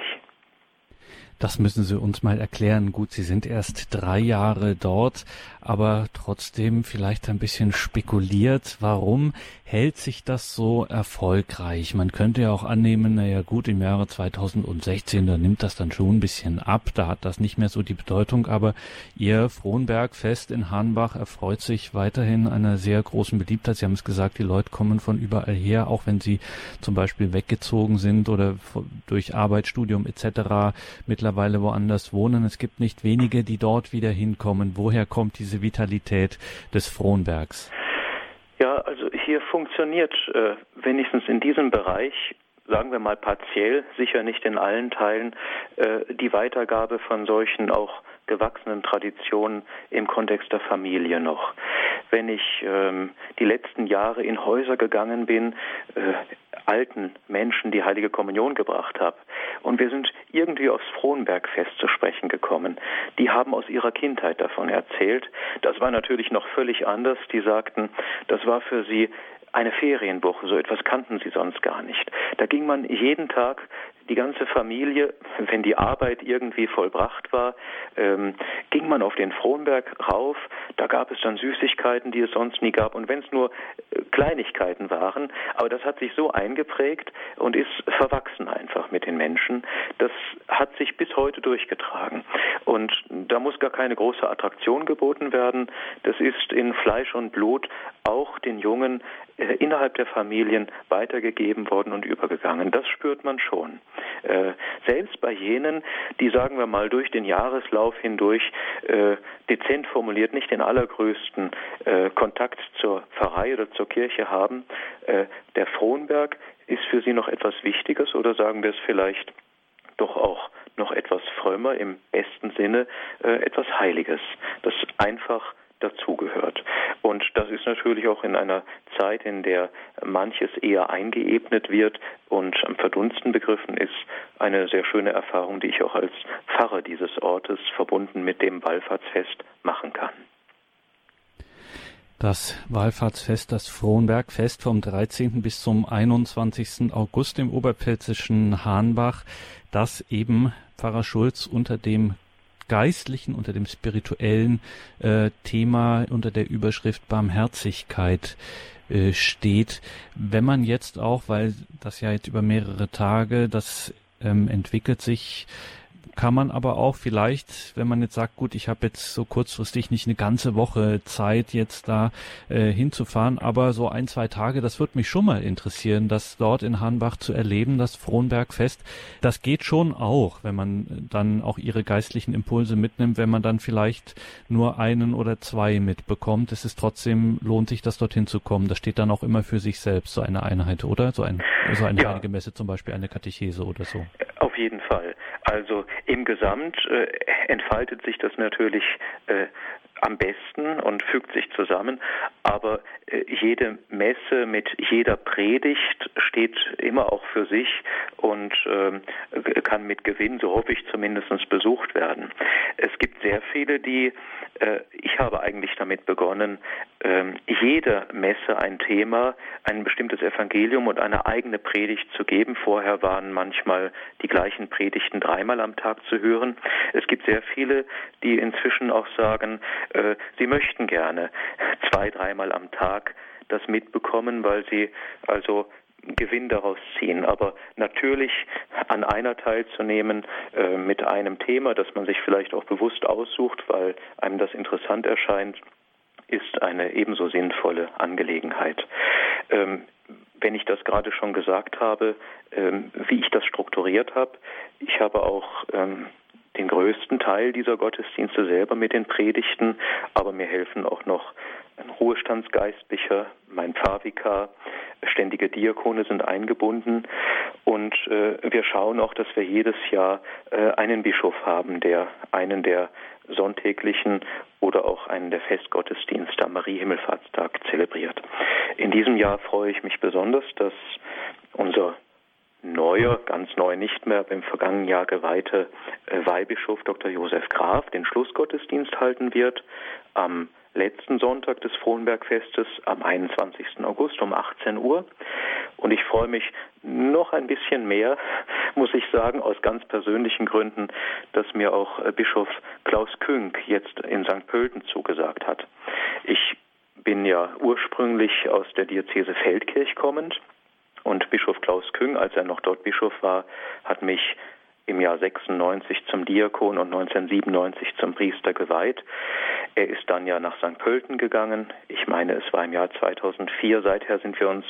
Das müssen Sie uns mal erklären. Gut, Sie sind erst drei Jahre dort, aber trotzdem vielleicht ein bisschen spekuliert. Warum hält sich das so erfolgreich? Man könnte ja auch annehmen, naja gut, im Jahre 2016, da nimmt das dann schon ein bisschen ab, da hat das nicht mehr so die Bedeutung, aber Ihr Frohnbergfest in Hahnbach erfreut sich weiterhin einer sehr großen Beliebtheit. Sie haben es gesagt, die Leute kommen von überall her, auch wenn sie zum Beispiel weggezogen sind oder durch Arbeit, Studium etc. mittlerweile woanders wohnen. Es gibt nicht wenige, die dort wieder hinkommen. Woher kommt diese Vitalität des Frohnbergs? Ja, also hier funktioniert äh, wenigstens in diesem Bereich sagen wir mal partiell, sicher nicht in allen Teilen, äh, die Weitergabe von solchen auch gewachsenen Traditionen im Kontext der Familie noch. Wenn ich ähm, die letzten Jahre in Häuser gegangen bin, äh, alten Menschen die heilige Kommunion gebracht habe. Und wir sind irgendwie aufs Frohnbergfest zu sprechen gekommen. Die haben aus ihrer Kindheit davon erzählt. Das war natürlich noch völlig anders. Die sagten, das war für sie eine Ferienwoche, so etwas kannten sie sonst gar nicht. Da ging man jeden Tag die ganze Familie, wenn die Arbeit irgendwie vollbracht war, ähm, ging man auf den Frohnberg rauf. Da gab es dann Süßigkeiten, die es sonst nie gab. Und wenn es nur äh, Kleinigkeiten waren, aber das hat sich so eingeprägt und ist verwachsen einfach mit den Menschen. Das hat sich bis heute durchgetragen. Und da muss gar keine große Attraktion geboten werden. Das ist in Fleisch und Blut auch den Jungen äh, innerhalb der Familien weitergegeben worden und übergegangen. Das spürt man schon. Äh, selbst bei jenen, die, sagen wir mal, durch den Jahreslauf hindurch äh, dezent formuliert nicht den allergrößten äh, Kontakt zur Pfarrei oder zur Kirche haben, äh, der Frohnberg ist für sie noch etwas Wichtiges oder sagen wir es vielleicht doch auch noch etwas frömmer im besten Sinne, äh, etwas Heiliges, das einfach dazugehört. Und das ist natürlich auch in einer Zeit, in der manches eher eingeebnet wird und am Verdunsten begriffen ist, eine sehr schöne Erfahrung, die ich auch als Pfarrer dieses Ortes verbunden mit dem Wallfahrtsfest machen kann. Das Wallfahrtsfest, das Frohnbergfest vom 13. bis zum 21. August im oberpfälzischen Hahnbach, das eben Pfarrer Schulz unter dem geistlichen, unter dem spirituellen äh, Thema, unter der Überschrift Barmherzigkeit äh, steht. Wenn man jetzt auch, weil das ja jetzt über mehrere Tage, das ähm, entwickelt sich kann man aber auch vielleicht, wenn man jetzt sagt, gut, ich habe jetzt so kurzfristig nicht eine ganze Woche Zeit, jetzt da äh, hinzufahren, aber so ein, zwei Tage, das würde mich schon mal interessieren, das dort in Hanbach zu erleben, das Frohnbergfest. Das geht schon auch, wenn man dann auch ihre geistlichen Impulse mitnimmt, wenn man dann vielleicht nur einen oder zwei mitbekommt. Es ist trotzdem, lohnt sich das dorthin zu kommen. Das steht dann auch immer für sich selbst, so eine Einheit, oder? So, ein, so eine ja. heilige Messe zum Beispiel, eine Katechese oder so. Jeden Fall. Also im Gesamt äh, entfaltet sich das natürlich äh, am besten und fügt sich zusammen. Aber äh, jede Messe mit jeder Predigt steht immer auch für sich und äh, kann mit Gewinn, so hoffe ich zumindest, besucht werden. Es gibt sehr viele, die, äh, ich habe eigentlich damit begonnen, ähm, jeder Messe ein Thema, ein bestimmtes Evangelium und eine eigene Predigt zu geben. Vorher waren manchmal die gleichen Predigten dreimal am Tag zu hören. Es gibt sehr viele, die inzwischen auch sagen, äh, sie möchten gerne zwei, dreimal am Tag das mitbekommen, weil sie also Gewinn daraus ziehen. Aber natürlich an einer teilzunehmen äh, mit einem Thema, das man sich vielleicht auch bewusst aussucht, weil einem das interessant erscheint, ist eine ebenso sinnvolle Angelegenheit. Ähm, wenn ich das gerade schon gesagt habe, ähm, wie ich das strukturiert habe, ich habe auch ähm, den größten Teil dieser Gottesdienste selber mit den Predigten, aber mir helfen auch noch ein Ruhestandsgeistlicher, mein Pfarrvikar, ständige Diakone sind eingebunden und äh, wir schauen auch, dass wir jedes Jahr äh, einen Bischof haben, der einen der sonntäglichen oder auch einen der Festgottesdienste am Marie-Himmelfahrtstag zelebriert. In diesem Jahr freue ich mich besonders, dass unser neuer, ganz neu nicht mehr, im vergangenen Jahr geweihte äh, Weihbischof Dr. Josef Graf den Schlussgottesdienst halten wird am letzten Sonntag des Frohnbergfestes am 21. August um 18 Uhr. Und ich freue mich noch ein bisschen mehr, muss ich sagen, aus ganz persönlichen Gründen, dass mir auch äh, Bischof Klaus Künk jetzt in St. Pölten zugesagt hat. Ich bin ja ursprünglich aus der Diözese Feldkirch kommend und Bischof Klaus Küng, als er noch dort Bischof war, hat mich im Jahr 96 zum Diakon und 1997 zum Priester geweiht. Er ist dann ja nach St. Pölten gegangen. Ich meine, es war im Jahr 2004. Seither sind wir uns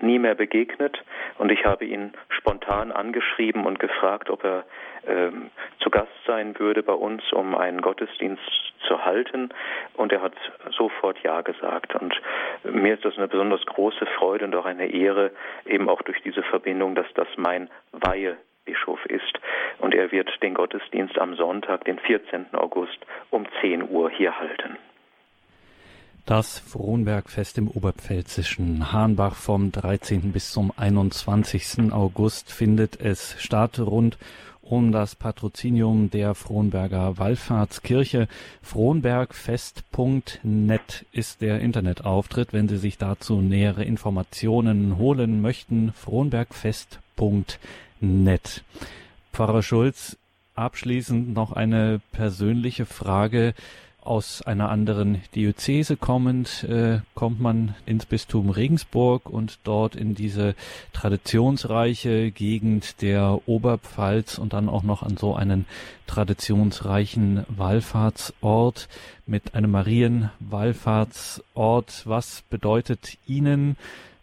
nie mehr begegnet. Und ich habe ihn spontan angeschrieben und gefragt, ob er ähm, zu Gast sein würde bei uns, um einen Gottesdienst zu halten. Und er hat sofort Ja gesagt. Und mir ist das eine besonders große Freude und auch eine Ehre, eben auch durch diese Verbindung, dass das mein Weihe Bischof ist. Und er wird den Gottesdienst am Sonntag, den 14. August um 10 Uhr hier halten. Das Frohnbergfest im Oberpfälzischen Hahnbach vom 13. bis zum 21. August findet es statt. Rund um das Patrozinium der Frohnberger Wallfahrtskirche. Frohnbergfest.net ist der Internetauftritt. Wenn Sie sich dazu nähere Informationen holen möchten, frohnbergfest.net nett. Pfarrer Schulz, abschließend noch eine persönliche Frage. Aus einer anderen Diözese kommend, äh, kommt man ins Bistum Regensburg und dort in diese traditionsreiche Gegend der Oberpfalz und dann auch noch an so einen traditionsreichen Wallfahrtsort mit einem Marienwallfahrtsort. Was bedeutet Ihnen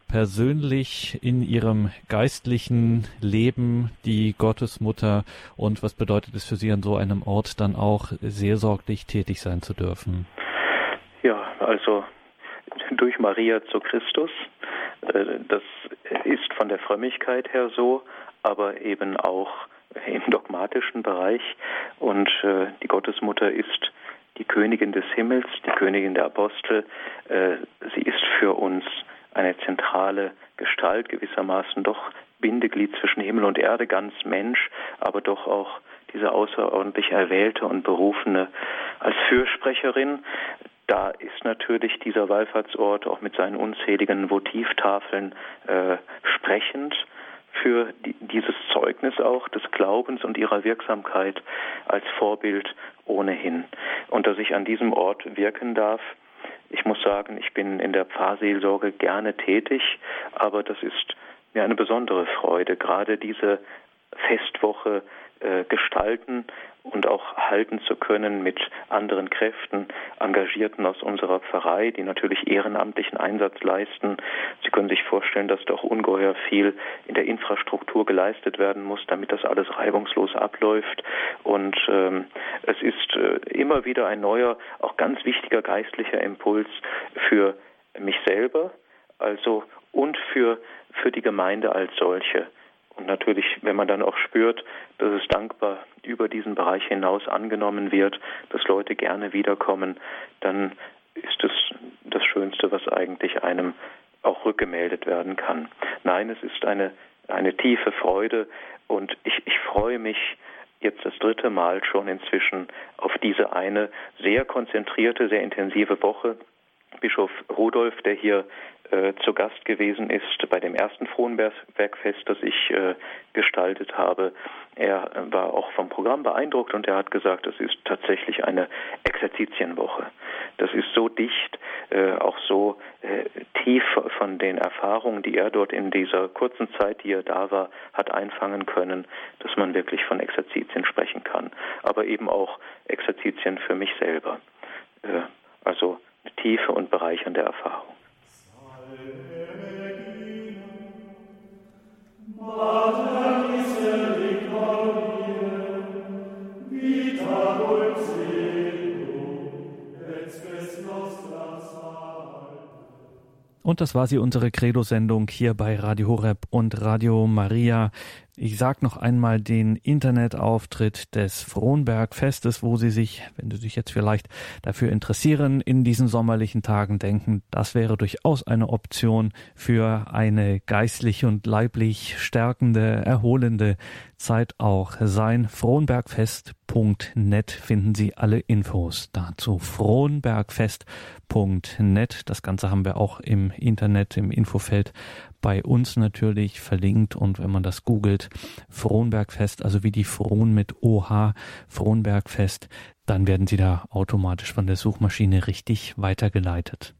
persönlich in ihrem geistlichen Leben die Gottesmutter und was bedeutet es für Sie an so einem Ort dann auch seelsorglich tätig sein zu dürfen? Ja, also durch Maria zu Christus. Äh, das ist von der Frömmigkeit her so, aber eben auch im dogmatischen Bereich. Und äh, die Gottesmutter ist die Königin des Himmels, die Königin der Apostel. Äh, sie ist für uns eine zentrale Gestalt, gewissermaßen doch Bindeglied zwischen Himmel und Erde, ganz Mensch, aber doch auch diese außerordentlich erwählte und berufene als Fürsprecherin. Da ist natürlich dieser Wallfahrtsort auch mit seinen unzähligen Votivtafeln äh, sprechend für die, dieses Zeugnis auch des Glaubens und ihrer Wirksamkeit als Vorbild ohnehin. Und dass ich an diesem Ort wirken darf, ich muss sagen, ich bin in der Pfarrseelsorge gerne tätig, aber das ist mir eine besondere Freude, gerade diese Festwoche äh, gestalten und auch halten zu können mit anderen Kräften, Engagierten aus unserer Pfarrei, die natürlich ehrenamtlichen Einsatz leisten. Sie können sich vorstellen, dass doch ungeheuer viel in der Infrastruktur geleistet werden muss, damit das alles reibungslos abläuft. Und ähm, es ist äh, immer wieder ein neuer, auch ganz wichtiger geistlicher Impuls für mich selber, also und für, für die Gemeinde als solche. Und natürlich, wenn man dann auch spürt, dass es dankbar über diesen Bereich hinaus angenommen wird, dass Leute gerne wiederkommen, dann ist es das Schönste, was eigentlich einem auch rückgemeldet werden kann. Nein, es ist eine, eine tiefe Freude und ich, ich freue mich jetzt das dritte Mal schon inzwischen auf diese eine sehr konzentrierte, sehr intensive Woche. Bischof Rudolf, der hier äh, zu Gast gewesen ist bei dem ersten Frohnbergfest, das ich äh, gestaltet habe. Er äh, war auch vom Programm beeindruckt und er hat gesagt, es ist tatsächlich eine Exerzitienwoche. Das ist so dicht, äh, auch so äh, tief von den Erfahrungen, die er dort in dieser kurzen Zeit, die er da war, hat einfangen können, dass man wirklich von Exerzitien sprechen kann. Aber eben auch Exerzitien für mich selber. Äh, also tiefe und bereichernde Erfahrung. Und das war sie, unsere Credo-Sendung hier bei Radio Horeb und Radio Maria. Ich sag noch einmal den Internetauftritt des Frohnberg-Festes, wo Sie sich, wenn Sie sich jetzt vielleicht dafür interessieren, in diesen sommerlichen Tagen denken, das wäre durchaus eine Option für eine geistlich und leiblich stärkende, erholende Zeit auch sein. Frohnbergfest.net finden Sie alle Infos dazu. Frohnbergfest.net. Das Ganze haben wir auch im Internet, im Infofeld bei uns natürlich verlinkt und wenn man das googelt, Frohnbergfest, also wie die Frohn mit OH, Frohnbergfest, dann werden Sie da automatisch von der Suchmaschine richtig weitergeleitet.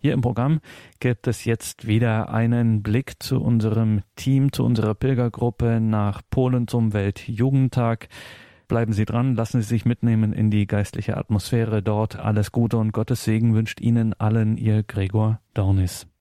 Hier im Programm gibt es jetzt wieder einen Blick zu unserem Team, zu unserer Pilgergruppe nach Polen zum Weltjugendtag. Bleiben Sie dran, lassen Sie sich mitnehmen in die geistliche Atmosphäre dort. Alles Gute und Gottes Segen wünscht Ihnen allen Ihr Gregor Dornis.